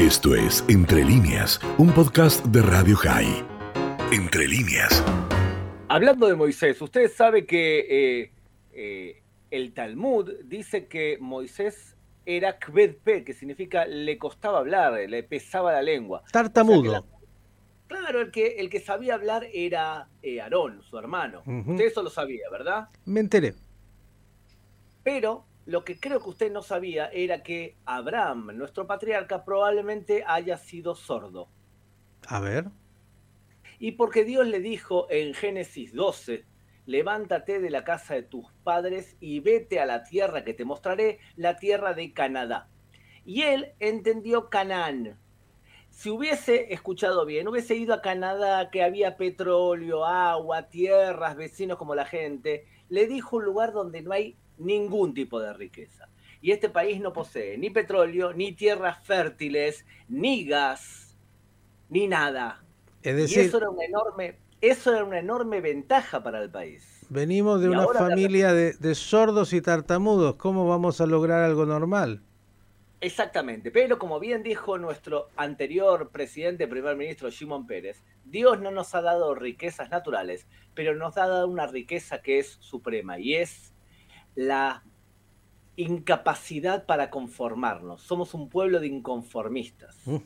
Esto es Entre líneas, un podcast de Radio High. Entre líneas. Hablando de Moisés, usted sabe que eh, eh, el Talmud dice que Moisés era kvedpe, que significa le costaba hablar, le pesaba la lengua. Tartamudo. claro, el que, el que sabía hablar era eh, Aarón, su hermano. Usted eso lo sabía, ¿verdad? Me enteré. Pero lo que creo que usted no sabía era que Abraham, nuestro patriarca, probablemente haya sido sordo. A ver. Y porque Dios le dijo en Génesis 12, levántate de la casa de tus padres y vete a la tierra que te mostraré, la tierra de Canadá. Y él entendió Canaán. Si hubiese escuchado bien, hubiese ido a Canadá, que había petróleo, agua, tierras, vecinos como la gente, le dijo un lugar donde no hay ningún tipo de riqueza. Y este país no posee ni petróleo, ni tierras fértiles, ni gas, ni nada. Es decir, y eso era una enorme, eso era una enorme ventaja para el país. Venimos de una familia de, sordos y tartamudos. ¿Cómo vamos a lograr algo normal? Exactamente, pero como bien dijo nuestro anterior presidente, primer ministro Shimon Pérez, Dios no nos ha dado riquezas naturales, pero nos ha dado una riqueza que es suprema y es la incapacidad para conformarnos. Somos un pueblo de inconformistas. Mm.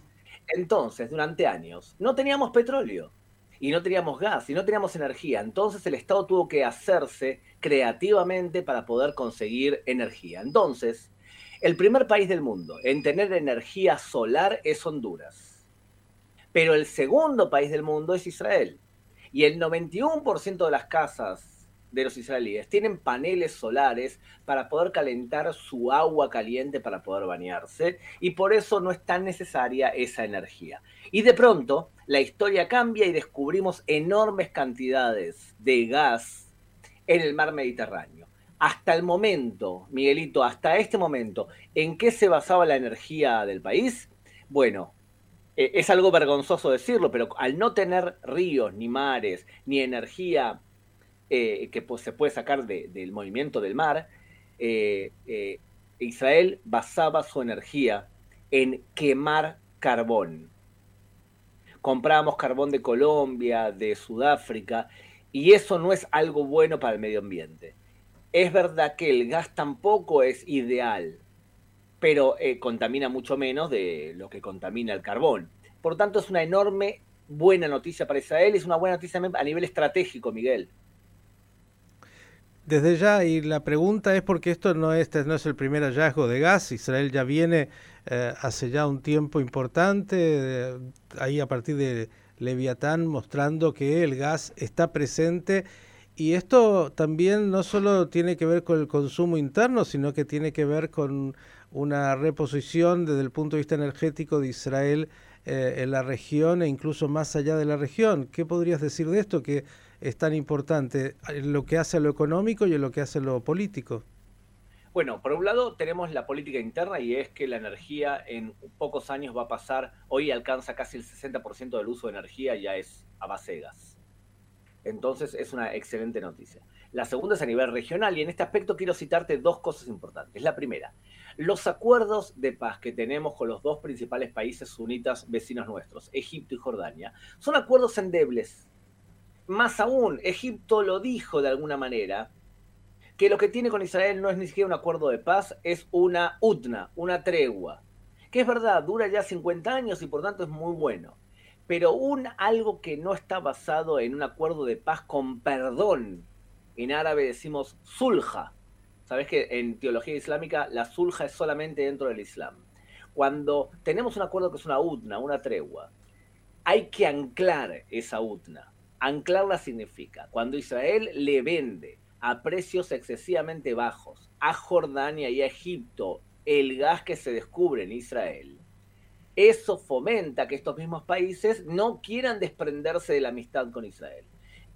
Entonces, durante años, no teníamos petróleo y no teníamos gas y no teníamos energía. Entonces el Estado tuvo que hacerse creativamente para poder conseguir energía. Entonces, el primer país del mundo en tener energía solar es Honduras. Pero el segundo país del mundo es Israel. Y el 91% de las casas de los israelíes tienen paneles solares para poder calentar su agua caliente para poder bañarse y por eso no es tan necesaria esa energía. Y de pronto la historia cambia y descubrimos enormes cantidades de gas en el mar Mediterráneo. Hasta el momento, Miguelito, hasta este momento, ¿en qué se basaba la energía del país? Bueno, eh, es algo vergonzoso decirlo, pero al no tener ríos, ni mares, ni energía eh, que pues, se puede sacar del movimiento del mar, eh, eh, Israel basaba su energía en quemar carbón. Comprábamos carbón de Colombia, de Sudáfrica, y eso no es algo bueno para el medio ambiente. Es verdad que el gas tampoco es ideal, pero contamina mucho menos de lo que contamina el carbón. Por tanto, es una enorme buena noticia para Israel, es una buena noticia a nivel estratégico, Miguel. Desde ya, y la pregunta es porque esto no es, no es el primer hallazgo de gas, Israel ya viene eh, hace ya un tiempo importante, ahí a partir de Leviatán, mostrando que el gas está presente y esto también no solo tiene que ver con el consumo interno, sino que tiene que ver con una reposición desde el punto de vista energético de Israel eh, en la región e incluso más allá de la región. ¿Qué podrías decir de esto? Que es tan importante en lo que hace a lo económico y en lo que hace a lo político? Bueno, por un lado tenemos la política interna y es que la energía en pocos años va a pasar, hoy alcanza casi el 60% del uso de energía, ya es a base de gas. Entonces es una excelente noticia. La segunda es a nivel regional y en este aspecto quiero citarte dos cosas importantes. La primera, los acuerdos de paz que tenemos con los dos principales países sunitas vecinos nuestros, Egipto y Jordania, son acuerdos endebles más aún, Egipto lo dijo de alguna manera, que lo que tiene con Israel no es ni siquiera un acuerdo de paz, es una utna, una tregua. Que es verdad, dura ya 50 años y por tanto es muy bueno. Pero un algo que no está basado en un acuerdo de paz con perdón. En árabe decimos sulja. Sabes que en teología islámica la sulja es solamente dentro del Islam. Cuando tenemos un acuerdo que es una utna, una tregua, hay que anclar esa utna Anclarla significa, cuando Israel le vende a precios excesivamente bajos a Jordania y a Egipto el gas que se descubre en Israel, eso fomenta que estos mismos países no quieran desprenderse de la amistad con Israel.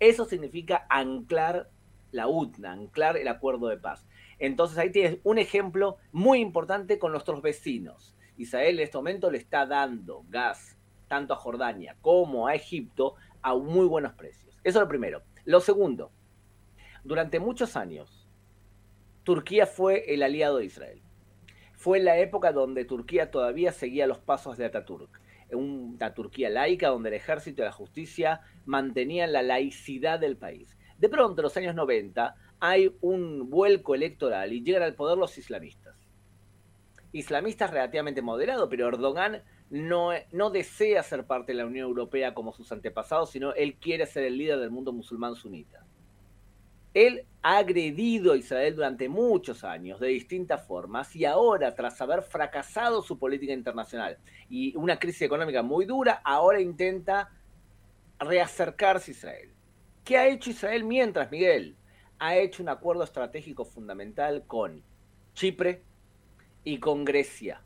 Eso significa anclar la UTNA, anclar el acuerdo de paz. Entonces ahí tienes un ejemplo muy importante con nuestros vecinos. Israel en este momento le está dando gas tanto a Jordania como a Egipto a muy buenos precios. Eso es lo primero. Lo segundo, durante muchos años, Turquía fue el aliado de Israel. fue la época donde Turquía todavía seguía los pasos de Ataturk. Una Turquía laica donde el ejército y la justicia mantenían la laicidad del país. De pronto, en los años 90, hay un vuelco electoral y llegan al poder los islamistas. Islamistas relativamente moderados, pero Erdogan no, no desea ser parte de la Unión Europea como sus antepasados, sino él quiere ser el líder del mundo musulmán sunita. Él ha agredido a Israel durante muchos años de distintas formas y ahora, tras haber fracasado su política internacional y una crisis económica muy dura, ahora intenta reacercarse a Israel. ¿Qué ha hecho Israel mientras, Miguel? Ha hecho un acuerdo estratégico fundamental con Chipre y con Grecia.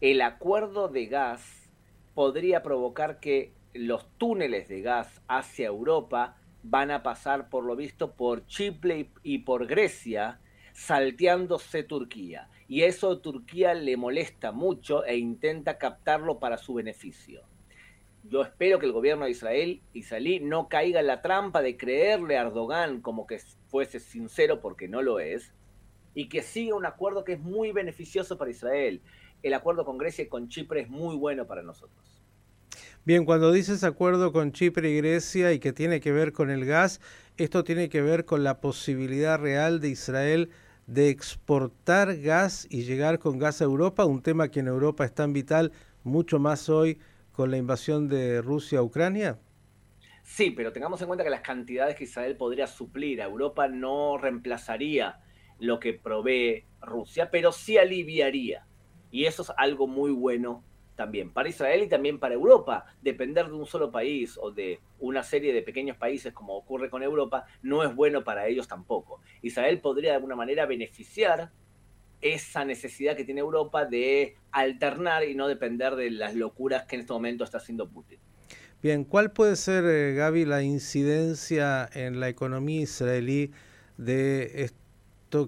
El acuerdo de gas podría provocar que los túneles de gas hacia Europa van a pasar, por lo visto, por Chipre y por Grecia, salteándose Turquía. Y eso a Turquía le molesta mucho e intenta captarlo para su beneficio. Yo espero que el gobierno de Israel, israelí, no caiga en la trampa de creerle a Erdogan como que fuese sincero porque no lo es, y que siga un acuerdo que es muy beneficioso para Israel. El acuerdo con Grecia y con Chipre es muy bueno para nosotros. Bien, cuando dices acuerdo con Chipre y Grecia y que tiene que ver con el gas, esto tiene que ver con la posibilidad real de Israel de exportar gas y llegar con gas a Europa, un tema que en Europa es tan vital, mucho más hoy con la invasión de Rusia a Ucrania? Sí, pero tengamos en cuenta que las cantidades que Israel podría suplir a Europa no reemplazaría lo que provee Rusia, pero sí aliviaría. Y eso es algo muy bueno también para Israel y también para Europa. Depender de un solo país o de una serie de pequeños países como ocurre con Europa no es bueno para ellos tampoco. Israel podría de alguna manera beneficiar esa necesidad que tiene Europa de alternar y no depender de las locuras que en este momento está haciendo Putin. Bien, ¿cuál puede ser, eh, Gaby, la incidencia en la economía israelí de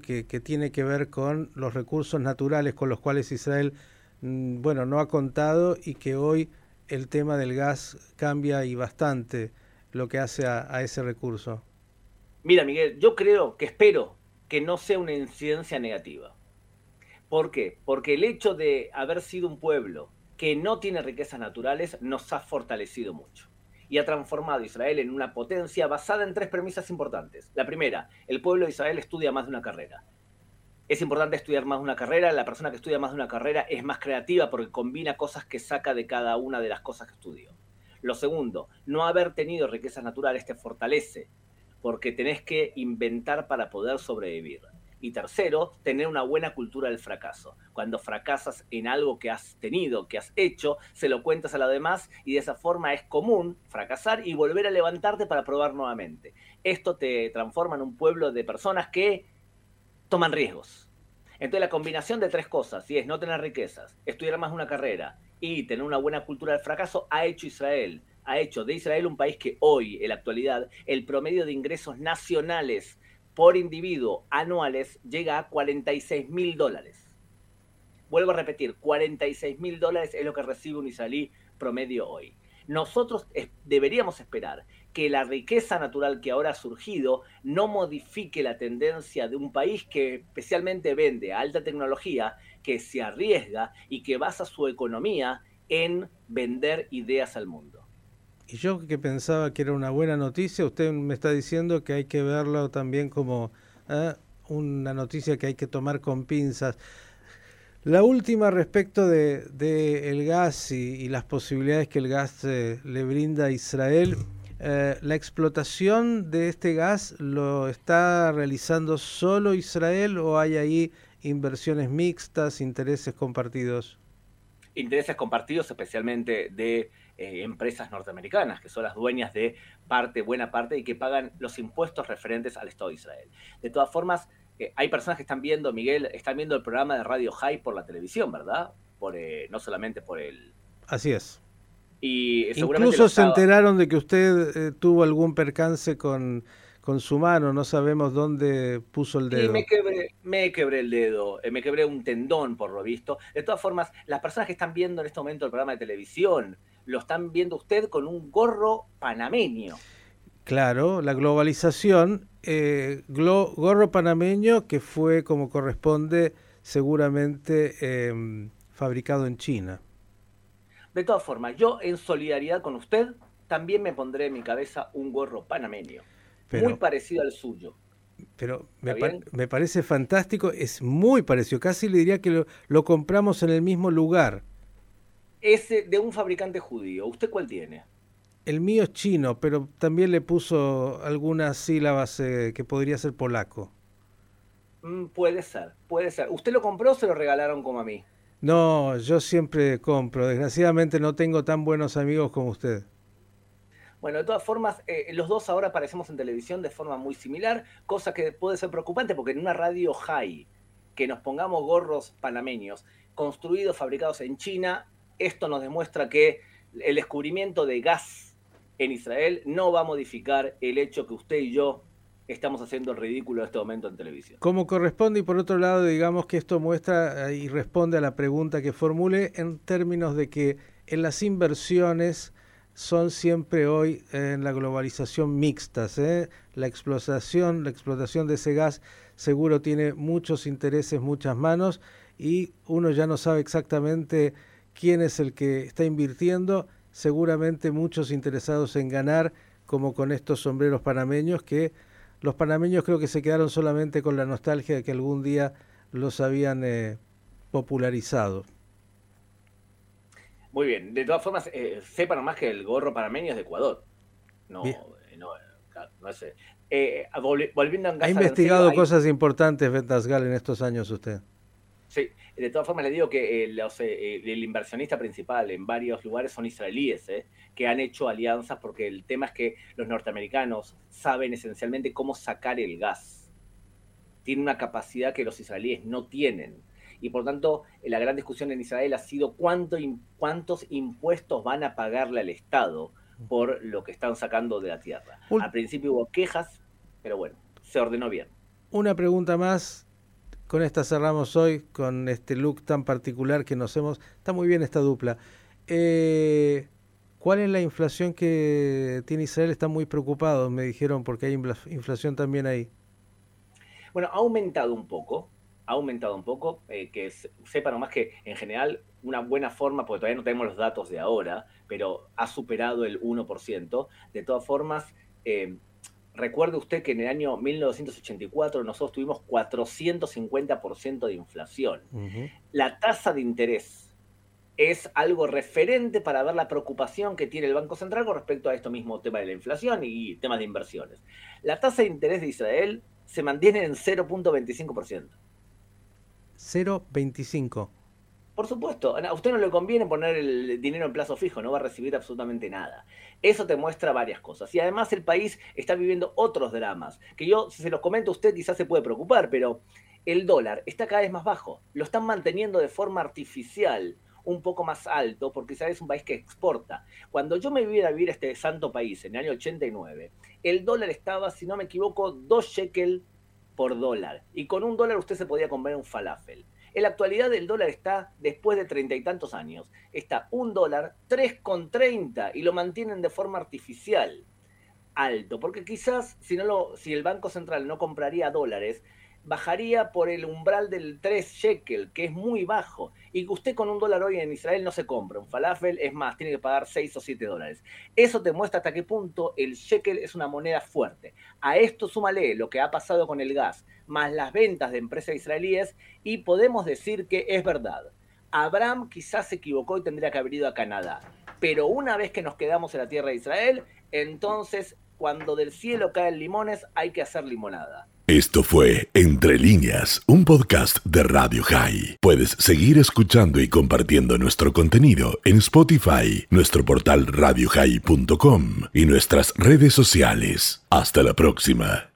que, tiene que ver con los recursos naturales con los cuales Israel, mm, bueno, no ha contado y que hoy el tema del gas cambia y bastante lo que hace a ese recurso? Mira, Miguel, yo creo que espero que no sea una incidencia negativa ¿Por qué? Porque el hecho de haber sido un pueblo que no tiene riquezas naturales nos ha fortalecido mucho y ha transformado a Israel en una potencia basada en tres premisas importantes. La primera, el pueblo de Israel estudia más de una carrera. Es importante estudiar más de una carrera, la persona que estudia más de una carrera es más creativa porque combina cosas que saca de cada una de las cosas que estudió. Lo segundo, no haber tenido riquezas naturales te fortalece porque tenés que inventar para poder sobrevivir. Y tercero, tener una buena cultura del fracaso. Cuando fracasas en algo que has tenido, que has hecho, se lo cuentas a los demás y de esa forma es común fracasar y volver a levantarte para probar nuevamente. Esto te transforma en un pueblo de personas que toman riesgos. Entonces la combinación de tres cosas, si es no tener riquezas, estudiar más una carrera y tener una buena cultura del fracaso, ha hecho Israel ha hecho de Israel un país que hoy, en la actualidad, el promedio de ingresos nacionales por individuo anuales llega a 46 mil dólares. Vuelvo a repetir, 46 mil dólares es lo que recibe un israelí promedio hoy. Nosotros deberíamos esperar que la riqueza natural que ahora ha surgido no modifique la tendencia de un país que especialmente vende alta tecnología, que se arriesga y que basa su economía en vender ideas al mundo. Y yo que pensaba que era una buena noticia, usted me está diciendo que hay que verlo también como ¿eh? una noticia que hay que tomar con pinzas. La última respecto de, el gas y, las posibilidades que el gas eh, le brinda a Israel. Eh, ¿La explotación de este gas lo está realizando solo Israel o hay ahí inversiones mixtas, intereses compartidos? Intereses compartidos especialmente de eh, empresas norteamericanas, que son las dueñas de parte, buena parte, y que pagan los impuestos referentes al Estado de Israel. De todas formas, eh, hay personas que están viendo, Miguel, están viendo el programa de Radio High por la televisión, ¿verdad? Por, eh, no solamente por el... Así es. Y Incluso se enteraron de que usted tuvo algún percance con con su mano, no sabemos dónde puso el dedo. Y me quebré, me quebré el dedo, me quebré un tendón por lo visto. De todas formas, las personas que están viendo en este momento el programa de televisión, lo están viendo usted con un gorro panameño. Claro, la globalización, eh, gorro panameño que fue como corresponde seguramente em, fabricado en China. De todas formas, yo en solidaridad con usted también me pondré en mi cabeza un gorro panameño, muy parecido al suyo. Pero me, parece fantástico, es muy parecido, casi le diría que lo, compramos en el mismo lugar. Ese de un fabricante judío, ¿usted cuál tiene? El mío es chino, pero también le puso algunas sílabas eh, que podría ser polaco. Mm, puede ser, puede ser. ¿Usted lo compró o se lo regalaron como a mí? No, yo siempre compro. Desgraciadamente no tengo tan buenos amigos como usted. Bueno, de todas formas, eh, los dos ahora aparecemos en televisión de forma muy similar, cosa que puede ser preocupante porque en una radio high, que nos pongamos gorros panameños, construidos, fabricados en China, esto nos demuestra que el descubrimiento de gas en Israel no va a modificar el hecho que usted y yo estamos haciendo el ridículo en este momento en televisión. Como corresponde, y por otro lado, digamos que esto muestra eh, y responde a la pregunta que formule en términos de que en las inversiones son siempre hoy en la globalización mixtas. ¿eh? La explotación, la explotación de ese gas seguro tiene muchos intereses, muchas manos y uno ya no sabe exactamente quién es el que está invirtiendo. Seguramente muchos interesados en ganar, como con estos sombreros panameños, que los panameños creo que se quedaron solamente con la nostalgia de que algún día los habían eh, popularizado. Muy bien, de todas formas, eh, sepan nomás que el gorro panameño es de Ecuador. No, eh, no, no sé. Eh, volviendo a Ha investigado cosas importantes, Ventasgal, en estos años usted. Sí, de todas formas le digo que el inversionista principal en varios lugares son israelíes, que han hecho alianzas porque el tema es que los norteamericanos saben esencialmente cómo sacar el gas. Tienen una capacidad que los israelíes no tienen y por tanto la gran discusión en Israel ha sido cuánto, cuántos impuestos van a pagarle al Estado por lo que están sacando de la tierra. Al principio hubo quejas, pero bueno, se ordenó bien. Una pregunta más, con esta cerramos hoy, con este look tan particular que nos hemos... Está muy bien esta dupla. Eh, ¿Cuál es la inflación que tiene Israel? Están muy preocupados, me dijeron, porque hay inflación también ahí. Bueno, ha aumentado un poco, ha aumentado un poco, eh, que sepa nomás que en general una buena forma, porque todavía no tenemos los datos de ahora, pero ha superado el 1%. De todas formas, eh, recuerde usted que en el año 1984 nosotros tuvimos 450% de inflación. La tasa de interés es algo referente para ver la preocupación que tiene el Banco Central con respecto a esto mismo tema de la inflación y temas de inversiones. La tasa de interés de Israel se mantiene en 0.25%. 0,25. Por supuesto, a usted no le conviene poner el dinero en plazo fijo, no va a recibir absolutamente nada. Eso te muestra varias cosas. Y además el país está viviendo otros dramas, que yo, si se los comento a usted, quizás se puede preocupar, pero el dólar está cada vez más bajo. Lo están manteniendo de forma artificial un poco más alto, porque Israel es un país que exporta. Cuando yo me vivía a vivir a este santo país en el año 89, el dólar estaba, si no me equivoco, 2 shekel por dólar. Y con un dólar usted se podía comprar un falafel. En la actualidad el dólar está, después de treinta y tantos años, está un dólar 3,30 y lo mantienen de forma artificial alto. Porque quizás si, no lo, si el Banco Central no compraría dólares, bajaría por el umbral del 3 shekel, que es muy bajo, y que usted con un dólar hoy en Israel no se compra un falafel, es más, tiene que pagar 6 o 7 dólares. Eso te muestra hasta qué punto el shekel es una moneda fuerte. A esto súmale lo que ha pasado con el gas, más las ventas de empresas israelíes, y podemos decir que es verdad. Abraham quizás se equivocó y tendría que haber ido a Canadá, pero una vez que nos quedamos en la tierra de Israel, entonces cuando del cielo caen limones hay que hacer limonada. Esto fue Entre líneas, un podcast de Radio High. Puedes seguir escuchando y compartiendo nuestro contenido en Spotify, nuestro portal radiohigh.com y nuestras redes sociales. Hasta la próxima.